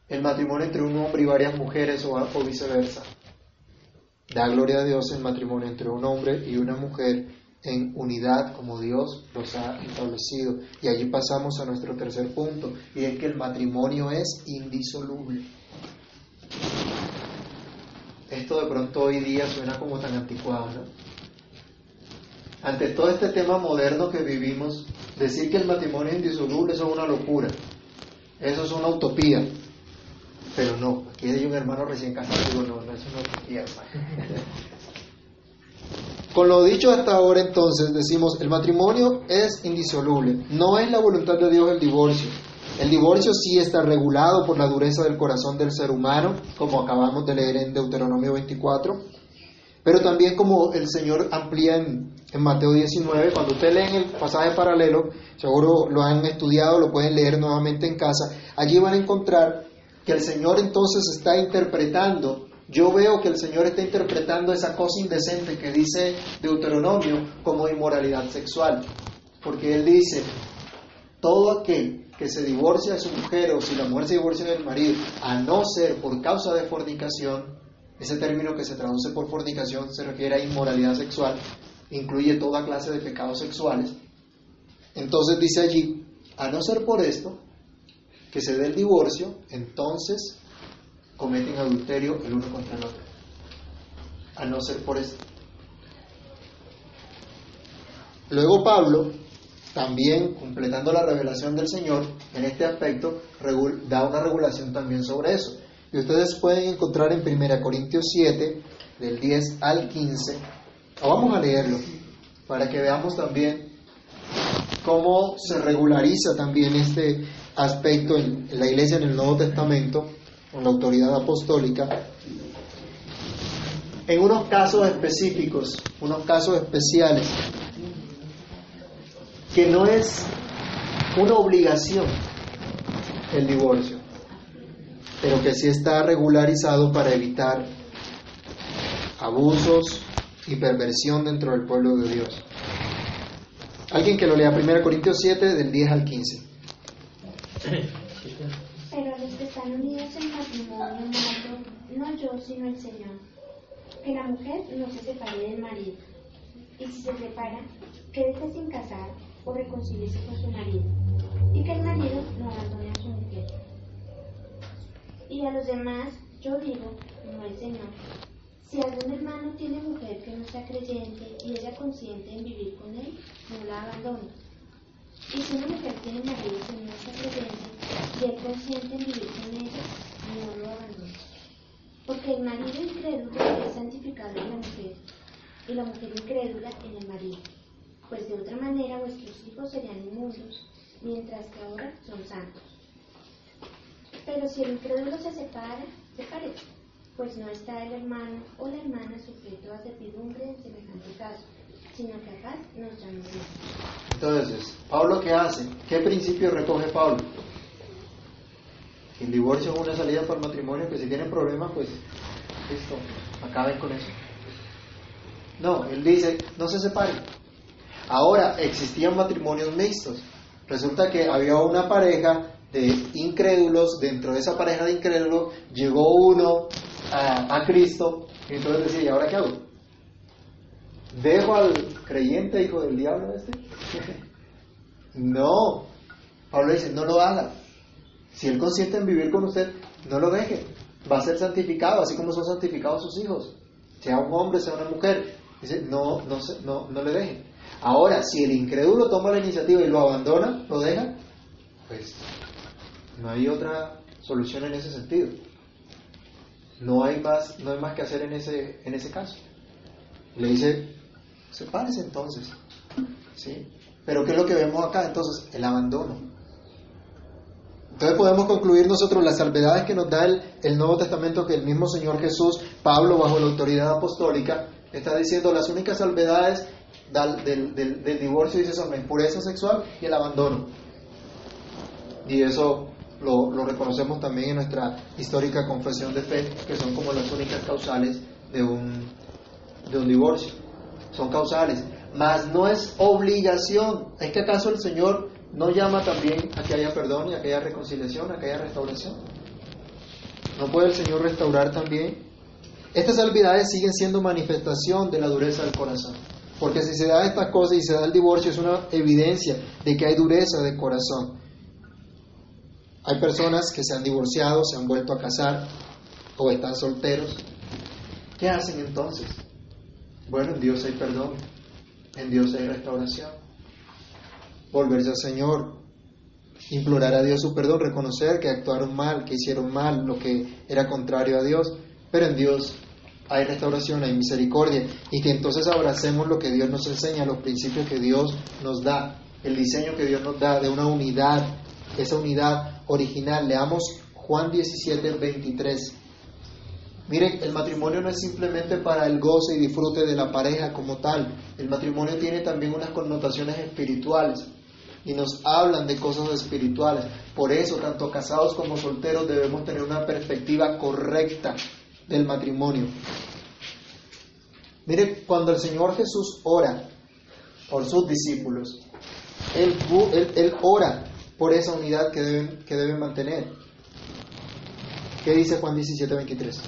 el matrimonio entre un hombre y varias mujeres o viceversa. Da gloria a Dios el matrimonio entre un hombre y una mujer en unidad como Dios los ha establecido. Y allí pasamos a nuestro tercer punto, y es que el matrimonio es indisoluble. Esto de pronto hoy día suena como tan anticuado, ¿no? Ante todo este tema moderno que vivimos, decir que el matrimonio es indisoluble eso es una locura, eso es una utopía. Pero no, aquí hay un hermano recién casado, digo, no, no, eso no es hermano. Con lo dicho hasta ahora entonces decimos, el matrimonio es indisoluble, no es la voluntad de Dios el divorcio. El divorcio sí está regulado por la dureza del corazón del ser humano, como acabamos de leer en Deuteronomio 24, pero también como el Señor amplía en, Mateo 19, cuando usted lee el pasaje paralelo, seguro lo han estudiado, lo pueden leer nuevamente en casa, allí van a encontrar que el Señor entonces está interpretando yo veo que el Señor está interpretando esa cosa indecente que dice Deuteronomio como inmoralidad sexual. Porque Él dice, todo aquel que se divorcia de su mujer o si la mujer se divorcia del marido, a no ser por causa de fornicación, ese término que se traduce por fornicación se refiere a inmoralidad sexual, incluye toda clase de pecados sexuales. Entonces dice allí, a no ser por esto, que se dé el divorcio, entonces cometen adulterio el uno contra el otro. A no ser por esto. Luego Pablo, también completando la revelación del Señor en este aspecto, da una regulación también sobre eso. Y ustedes pueden encontrar en 1 Corintios 7, del 10 al 15, o vamos a leerlo, para que veamos también cómo se regulariza también este aspecto en la iglesia en el Nuevo Testamento con la autoridad apostólica, en unos casos específicos, unos casos especiales, que no es una obligación el divorcio, pero que sí está regularizado para evitar abusos y perversión dentro del pueblo de Dios. Alguien que lo lea 1 Corintios 7 del 10 al 15. Pero los que están unidos en matrimonio no yo, sino el Señor. Que la mujer no se separe del marido. Y si se separa, quédese sin casar o reconciliarse con su marido. Y que el marido no abandone a su mujer. Y a los demás, yo digo, no el Señor. Si algún hermano tiene mujer que no sea creyente y ella consiente en vivir con él, no la abandone y si una mujer tiene marido que no está creyente y él consiente en vivir con ella, no lo abandone. Porque el marido incrédulo es santificado en la mujer y la mujer incrédula en el marido. Pues de otra manera vuestros hijos serían inmundos, mientras que ahora son santos. Pero si el incrédulo se separa, sepárese, pues no está el hermano o la hermana sujeto a servidumbre en semejante caso sino que acá nos Entonces, ¿Pablo qué hace? ¿Qué principio recoge Pablo? El divorcio es una salida para el matrimonio, que si tienen problemas, pues listo, acaben con eso. No, él dice, no se separen. Ahora, existían matrimonios mixtos. Resulta que había una pareja de incrédulos, dentro de esa pareja de incrédulos llegó uno a, Cristo, y entonces decía, ¿y ahora qué hago? ¿Dejo al creyente hijo del diablo este? no. Pablo dice, no lo haga. Si él consiente en vivir con usted, no lo deje. Va a ser santificado, así como son santificados sus hijos. Sea un hombre, sea una mujer. Dice, no, no, no, no le deje. Ahora, si el incrédulo toma la iniciativa y lo abandona, lo deja, pues no hay otra solución en ese sentido. No hay más, no hay más que hacer en ese, en ese caso. Le dice, Sepárese entonces. ¿Sí? Pero ¿qué es lo que vemos acá? Entonces, el abandono. Entonces podemos concluir nosotros las salvedades que nos da el, Nuevo Testamento, que el mismo Señor Jesús, Pablo, bajo la autoridad apostólica, está diciendo las únicas salvedades del, divorcio, dice, son la impureza sexual y el abandono. Y eso lo, lo, reconocemos también en nuestra histórica confesión de fe, que son como las únicas causales de un, de un divorcio son causales, mas no es obligación. ¿Es que acaso el Señor no llama también a que haya perdón y a que haya reconciliación, a que haya restauración? ¿No puede el Señor restaurar también? Estas salvidades siguen siendo manifestación de la dureza del corazón. Porque si se da esta cosa y se da el divorcio es una evidencia de que hay dureza de corazón. Hay personas que se han divorciado, se han vuelto a casar o están solteros. ¿Qué hacen entonces? Bueno, en Dios hay perdón, en Dios hay restauración. Volverse al Señor, implorar a Dios su perdón, reconocer que actuaron mal, que hicieron mal, lo que era contrario a Dios, pero en Dios hay restauración, hay misericordia, y que entonces abracemos lo que Dios nos enseña, los principios que Dios nos da, el diseño que Dios nos da de una unidad, esa unidad original. Leamos Juan 17, 23. Miren, el matrimonio no es simplemente para el goce y disfrute de la pareja como tal. El matrimonio tiene también unas connotaciones espirituales y nos hablan de cosas espirituales. Por eso, tanto casados como solteros debemos tener una perspectiva correcta del matrimonio. Mire, cuando el Señor Jesús ora por sus discípulos, Él, ora por esa unidad que deben, que deben mantener. ¿Qué dice Juan 17, 23?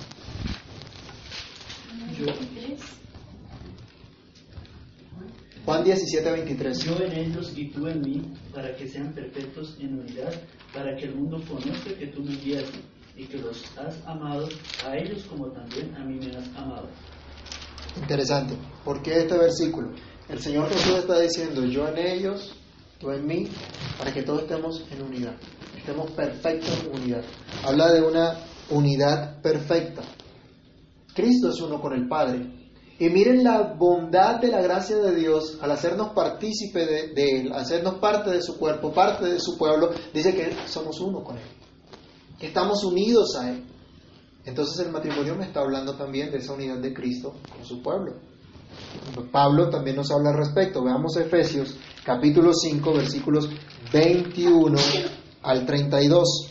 Juan 17, 23. Yo en ellos y tú en mí, para que sean perfectos en unidad, para que el mundo conozca que tú me enviaste y que los has amado a ellos como también a mí me has amado. Interesante. ¿Por qué este versículo? El Señor Jesús está diciendo, yo en ellos, tú en mí, para que todos estemos en unidad, estemos perfectos en unidad. Habla de una unidad perfecta. Cristo es uno con el Padre. Y miren la bondad de la gracia de Dios al hacernos partícipe de, de, Él, hacernos parte de su cuerpo, parte de su pueblo, dice que somos uno con Él, que estamos unidos a Él. Entonces el matrimonio me está hablando también de esa unidad de Cristo con su pueblo. Pablo también nos habla al respecto. Veamos Efesios capítulo 5 versículos 21 al 32.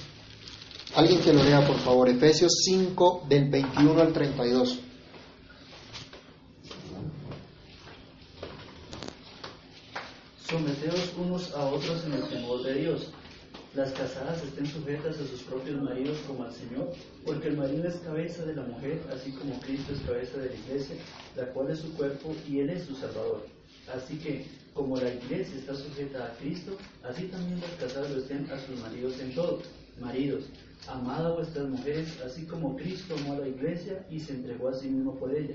Alguien que lo lea, por favor. Efesios 5 del 21 al 32. Someteos unos a otros en el temor de Dios. Las casadas estén sujetas a sus propios maridos como al Señor, porque el marido es cabeza de la mujer, así como Cristo es cabeza de la iglesia, la cual es su cuerpo y Él es su Salvador. Así que, como la iglesia está sujeta a Cristo, así también las casadas lo estén a sus maridos en todo. Maridos, amad a vuestras mujeres, así como Cristo amó a la iglesia y se entregó a sí mismo por ella,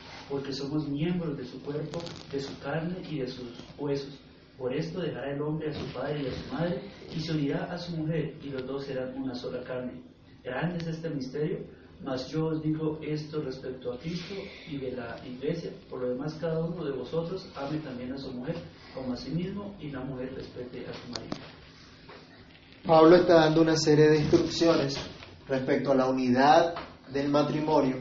porque somos miembros de su cuerpo, de su carne y de sus huesos. Por esto dejará el hombre a su padre y a su madre, y se unirá a su mujer, y los dos serán una sola carne. Grande es este misterio, mas yo os digo esto respecto a Cristo y de la iglesia. Por lo demás, cada uno de vosotros ame también a su mujer como a sí mismo, y la mujer respete a su marido. Pablo está dando una serie de instrucciones respecto a la unidad del matrimonio,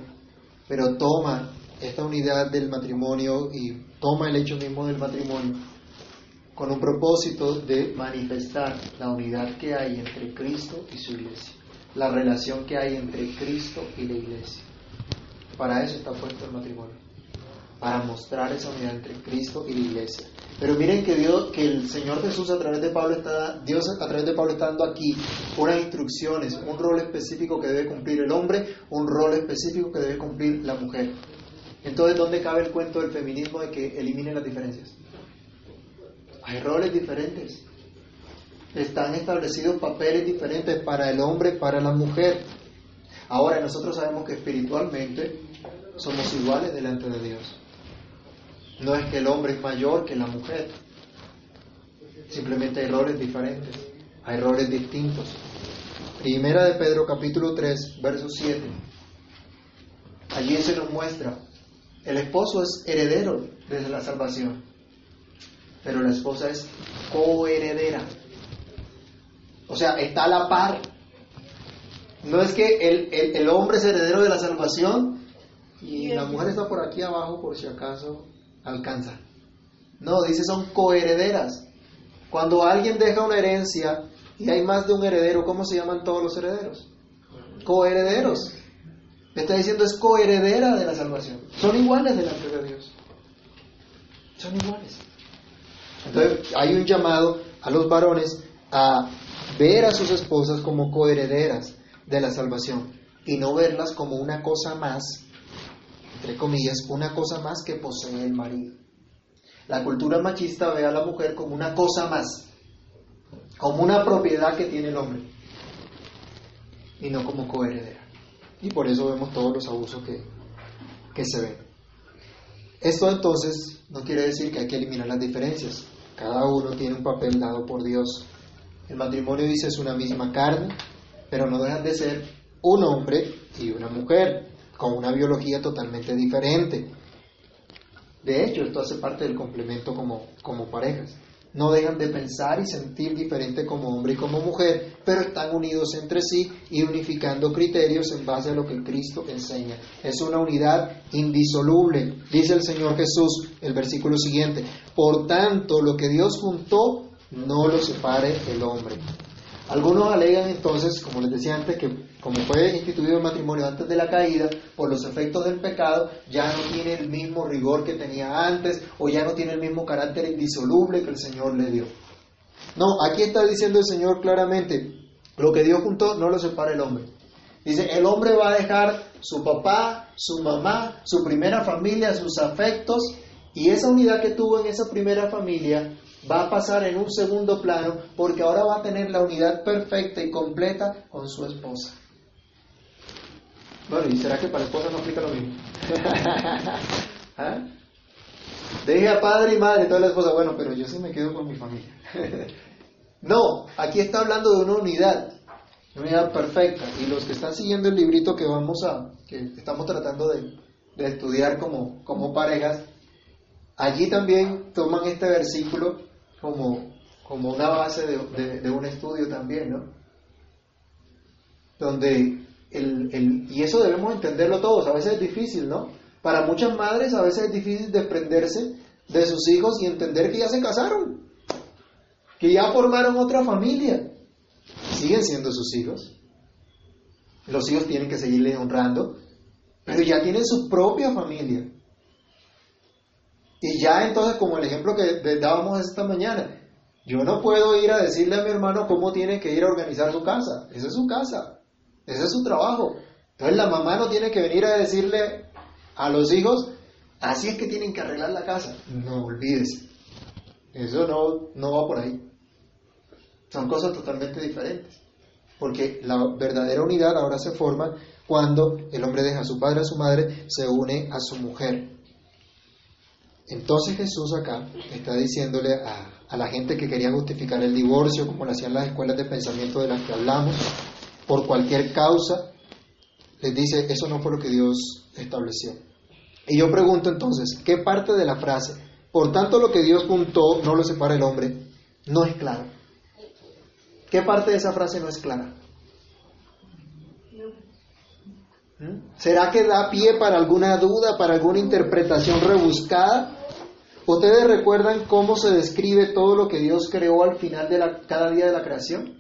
pero toma esta unidad del matrimonio y toma el hecho mismo del matrimonio con un propósito de manifestar la unidad que hay entre Cristo y su iglesia, la relación que hay entre Cristo y la iglesia. Para eso está puesto el matrimonio, para mostrar esa unidad entre Cristo y la iglesia. Pero miren que Dios, que el Señor Jesús a través de Pablo está, Dios a través de Pablo está dando aquí unas instrucciones, un rol específico que debe cumplir el hombre, un rol específico que debe cumplir la mujer. Entonces, ¿dónde cabe el cuento del feminismo de que elimine las diferencias? Hay roles diferentes. Están establecidos papeles diferentes para el hombre, para la mujer. Ahora, nosotros sabemos que espiritualmente somos iguales delante de Dios. No es que el hombre es mayor que la mujer. Simplemente hay roles diferentes. Hay roles distintos. Primera de Pedro capítulo 3, verso 7. Allí se nos muestra el esposo es heredero de la salvación, pero la esposa es coheredera. O sea, está a la par. No es que el, el, hombre es heredero de la salvación y la mujer está por aquí abajo por si acaso alcanza. No, dice son coherederas. Cuando alguien deja una herencia y hay más de un heredero, ¿cómo se llaman todos los herederos? Coherederos está diciendo es coheredera de la salvación. Son iguales delante de Dios. Son iguales. Entonces hay un llamado a los varones a ver a sus esposas como coherederas de la salvación y no verlas como una cosa más, entre comillas, una cosa más que posee el marido. La cultura machista ve a la mujer como una cosa más, como una propiedad que tiene el hombre y no como coheredera. Y por eso vemos todos los abusos que, que se ven. Esto entonces no quiere decir que hay que eliminar las diferencias. Cada uno tiene un papel dado por Dios. El matrimonio dice es una misma carne, pero no dejan de ser un hombre y una mujer, con una biología totalmente diferente. De hecho, esto hace parte del complemento como, como parejas. No dejan de pensar y sentir diferente como hombre y como mujer, pero están unidos entre sí y unificando criterios en base a lo que Cristo enseña. Es una unidad indisoluble, dice el Señor Jesús, el versículo siguiente. Por tanto, lo que Dios juntó, no lo separe el hombre. Algunos alegan entonces, como les decía antes, que como fue instituido el matrimonio antes de la caída, por los efectos del pecado, ya no tiene el mismo rigor que tenía antes o ya no tiene el mismo carácter indisoluble que el Señor le dio. No, aquí está diciendo el Señor claramente, lo que Dios juntó no lo separa el hombre. Dice, el hombre va a dejar su papá, su mamá, su primera familia, sus afectos, y esa unidad que tuvo en esa primera familia va a pasar en un segundo plano porque ahora va a tener la unidad perfecta y completa con su esposa. Bueno, ¿y será que para esposa no aplica lo mismo? ¿Ah? Deje a padre y madre, toda la esposa, bueno, pero yo sí me quedo con mi familia. no, aquí está hablando de una unidad, una unidad perfecta. Y los que están siguiendo el librito que vamos a, que estamos tratando de, de estudiar como, como parejas, allí también toman este versículo como, como una base de, un estudio también, ¿no? Donde el, el, y eso debemos entenderlo todos, a veces es difícil, ¿no? Para muchas madres a veces es difícil desprenderse de sus hijos y entender que ya se casaron, que ya formaron otra familia. Siguen siendo sus hijos. Los hijos tienen que seguirles honrando, pero ya tienen su propia familia. Y ya entonces, como el ejemplo que dábamos esta mañana, yo no puedo ir a decirle a mi hermano cómo tiene que ir a organizar su casa. Esa es su casa, ese es su trabajo. Entonces la mamá no tiene que venir a decirle a los hijos, así es que tienen que arreglar la casa. No olvides. Eso no, no va por ahí. Son cosas totalmente diferentes. Porque la verdadera unidad ahora se forma cuando el hombre deja a su padre, a su madre, se une a su mujer. Entonces Jesús acá está diciéndole a, la gente que quería justificar el divorcio, como lo hacían las escuelas de pensamiento de las que hablamos, por cualquier causa, les dice, eso no fue lo que Dios estableció. Y yo pregunto entonces, ¿qué parte de la frase, por tanto lo que Dios juntó no lo separa el hombre, no es claro? ¿Qué parte de esa frase no es clara? ¿Mm? ¿Será que da pie para alguna duda, para alguna interpretación rebuscada? ¿Ustedes recuerdan cómo se describe todo lo que Dios creó al final de cada día de la creación?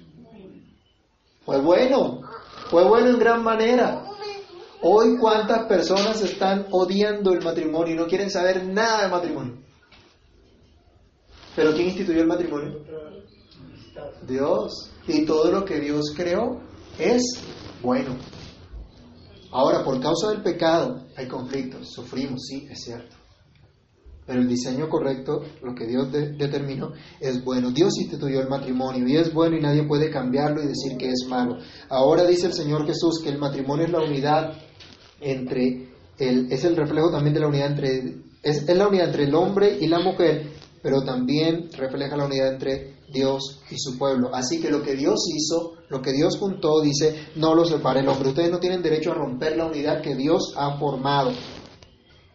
Fue bueno, fue bueno en gran manera. Hoy cuántas personas están odiando el matrimonio y no quieren saber nada de matrimonio. Pero ¿quién instituyó el matrimonio? Dios. Y todo lo que Dios creó es bueno. Ahora, por causa del pecado hay conflictos, sufrimos, sí, es cierto. Pero el diseño correcto, lo que Dios determinó, es bueno. Dios instituyó el matrimonio y es bueno y nadie puede cambiarlo y decir que es malo. Ahora dice el Señor Jesús que el matrimonio es la unidad entre, el, es el reflejo también de la unidad entre, es, la unidad entre el hombre y la mujer, pero también refleja la unidad entre Dios y su pueblo. Así que lo que Dios hizo, lo que Dios juntó, dice, no lo separe el hombre. Ustedes no tienen derecho a romper la unidad que Dios ha formado.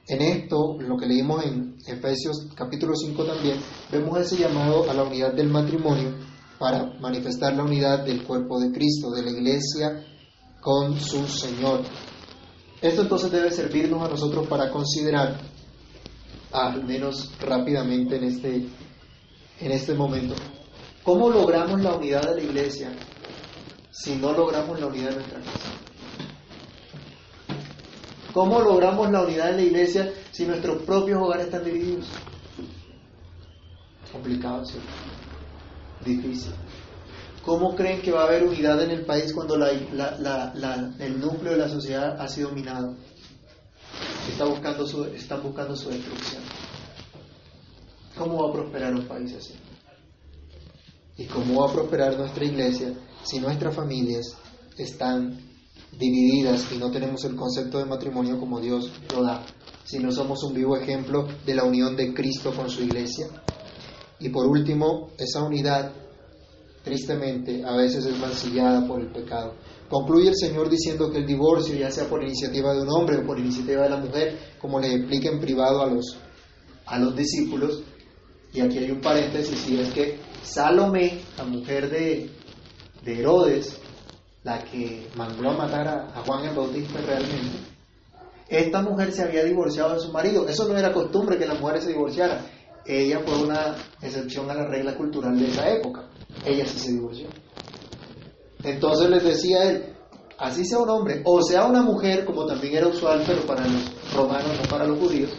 En esto, lo que leímos en Efesios capítulo 5 también, vemos ese llamado a la unidad del matrimonio para manifestar la unidad del cuerpo de Cristo, de la iglesia con su Señor. Esto entonces debe servirnos a nosotros para considerar, al menos rápidamente en este, en este momento, ¿Cómo logramos la unidad de la iglesia si no logramos la unidad de nuestra casa? ¿Cómo logramos la unidad de la iglesia si nuestros propios hogares están divididos? Complicado, ¿cierto? Difícil. ¿Cómo creen que va a haber unidad en el país cuando el núcleo de la sociedad ha sido minado? Está buscando su, están buscando su destrucción. ¿Cómo va a prosperar un país así? ¿Y cómo va a prosperar nuestra iglesia si nuestras familias están divididas y no tenemos el concepto de matrimonio como Dios lo da? Si no somos un vivo ejemplo de la unión de Cristo con su iglesia. Y por último, esa unidad tristemente, a veces es mancillada por el pecado. Concluye el Señor diciendo que el divorcio, ya sea por iniciativa de un hombre o por iniciativa de la mujer, como le explica en privado a los, a los discípulos, y aquí hay un paréntesis, y es que Salomé, la mujer de, de Herodes, la que mandó a matar a, Juan el Bautista realmente, esta mujer se había divorciado de su marido. Eso no era costumbre que las mujeres se divorciaran. Ella fue una excepción a la regla cultural de esa época ella sí se divorció. Entonces les decía él, así sea un hombre o sea una mujer, como también era usual, pero para los romanos, no para los judíos,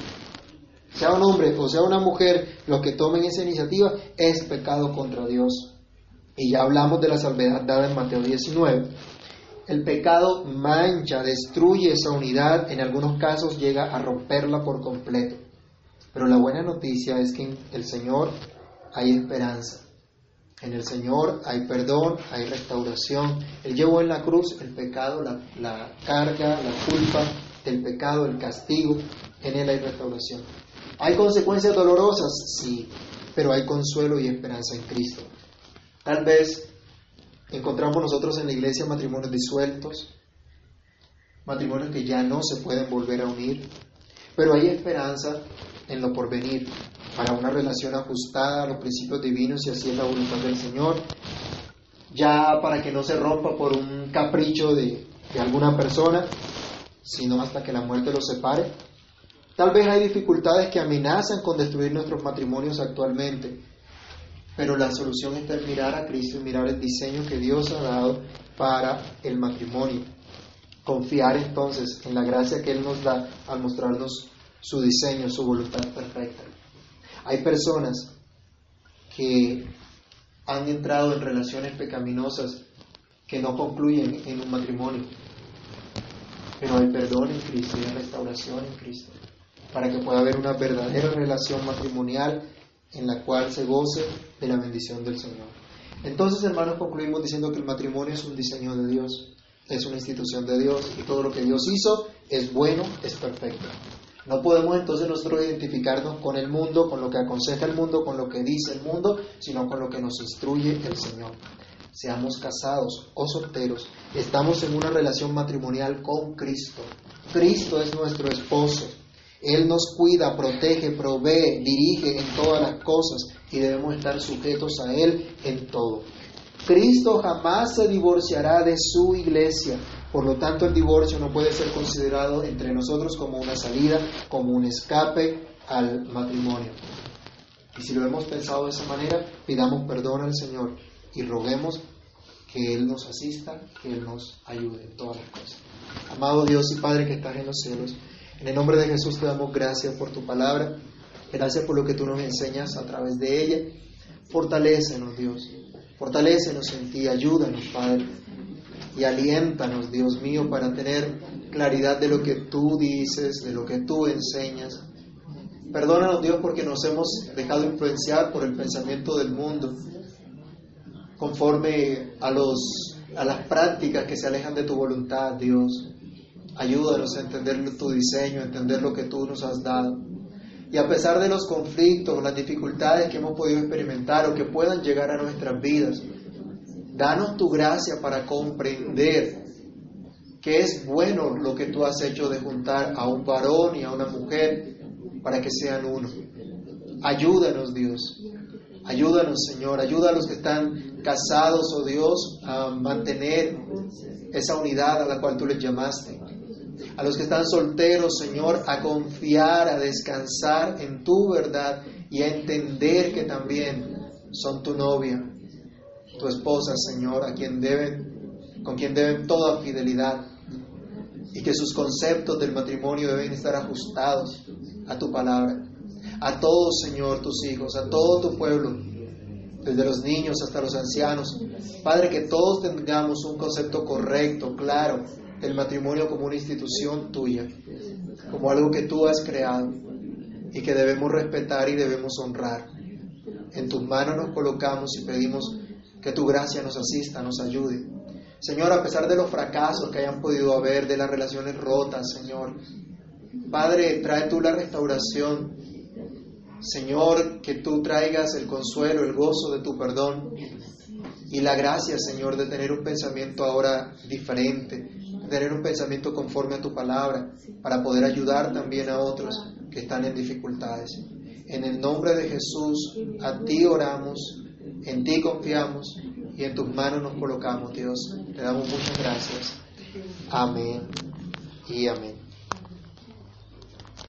sea un hombre o sea una mujer, los que tomen esa iniciativa es pecado contra Dios. Y ya hablamos de la salvedad dada en Mateo 19. El pecado mancha, destruye esa unidad, en algunos casos llega a romperla por completo. Pero la buena noticia es que en el Señor hay esperanza. En el Señor hay perdón, hay restauración. Él llevó en la cruz el pecado, la, carga, la culpa del pecado, el castigo. En Él hay restauración. ¿Hay consecuencias dolorosas? Sí, pero hay consuelo y esperanza en Cristo. Tal vez encontramos nosotros en la iglesia matrimonios disueltos, matrimonios que ya no se pueden volver a unir, pero hay esperanza en lo porvenir para una relación ajustada a los principios divinos y así es la voluntad del Señor, ya para que no se rompa por un capricho de, de alguna persona, sino hasta que la muerte los separe. Tal vez hay dificultades que amenazan con destruir nuestros matrimonios actualmente, pero la solución está en mirar a Cristo y mirar el diseño que Dios ha dado para el matrimonio. Confiar entonces en la gracia que Él nos da al mostrarnos su diseño, su voluntad perfecta. Hay personas que han entrado en relaciones pecaminosas que no concluyen en un matrimonio, pero hay perdón en Cristo y hay restauración en Cristo, para que pueda haber una verdadera relación matrimonial en la cual se goce de la bendición del Señor. Entonces, hermanos, concluimos diciendo que el matrimonio es un diseño de Dios, es una institución de Dios y todo lo que Dios hizo es bueno, es perfecto. No podemos entonces nosotros identificarnos con el mundo, con lo que aconseja el mundo, con lo que dice el mundo, sino con lo que nos instruye el Señor. Seamos casados o solteros, estamos en una relación matrimonial con Cristo. Cristo es nuestro esposo. Él nos cuida, protege, provee, dirige en todas las cosas y debemos estar sujetos a Él en todo. Cristo jamás se divorciará de su iglesia. Por lo tanto, el divorcio no puede ser considerado entre nosotros como una salida, como un escape al matrimonio. Y si lo hemos pensado de esa manera, pidamos perdón al Señor y roguemos que Él nos asista, que Él nos ayude en todas las cosas. Amado Dios y Padre que estás en los cielos, en el nombre de Jesús te damos gracias por tu palabra, gracias por lo que tú nos enseñas a través de ella. Fortalécenos, Dios, fortalécenos en ti, ayúdanos, Padre y aliéntanos, Dios mío, para tener claridad de lo que tú dices, de lo que tú enseñas. Perdónanos, Dios, porque nos hemos dejado influenciar por el pensamiento del mundo, conforme a, los, a las prácticas que se alejan de tu voluntad, Dios. Ayúdanos a entender tu diseño, a entender lo que tú nos has dado. Y a pesar de los conflictos, las dificultades que hemos podido experimentar o que puedan llegar a nuestras vidas, Danos tu gracia para comprender que es bueno lo que tú has hecho de juntar a un varón y a una mujer para que sean uno. Ayúdanos, Dios. Ayúdanos, Señor. Ayuda a los que están casados, oh Dios, a mantener esa unidad a la cual tú les llamaste. A los que están solteros, Señor, a confiar, a descansar en tu verdad y a entender que también son tu novia tu esposa, Señor, a quien deben, con quien deben toda fidelidad y que sus conceptos del matrimonio deben estar ajustados a tu palabra. A todos, Señor, tus hijos, a todo tu pueblo, desde los niños hasta los ancianos. Padre, que todos tengamos un concepto correcto, claro, del matrimonio como una institución tuya, como algo que tú has creado y que debemos respetar y debemos honrar. En tus manos nos colocamos y pedimos que tu gracia nos asista, nos ayude. Señor, a pesar de los fracasos que hayan podido haber, de las relaciones rotas, Señor, Padre, trae tú la restauración. Señor, que tú traigas el consuelo, el gozo de tu perdón y la gracia, Señor, de tener un pensamiento ahora diferente, tener un pensamiento conforme a tu palabra, para poder ayudar también a otros que están en dificultades. En el nombre de Jesús, a ti oramos, en ti confiamos y en tus manos nos colocamos, Dios. Te damos muchas gracias. Amén y amén.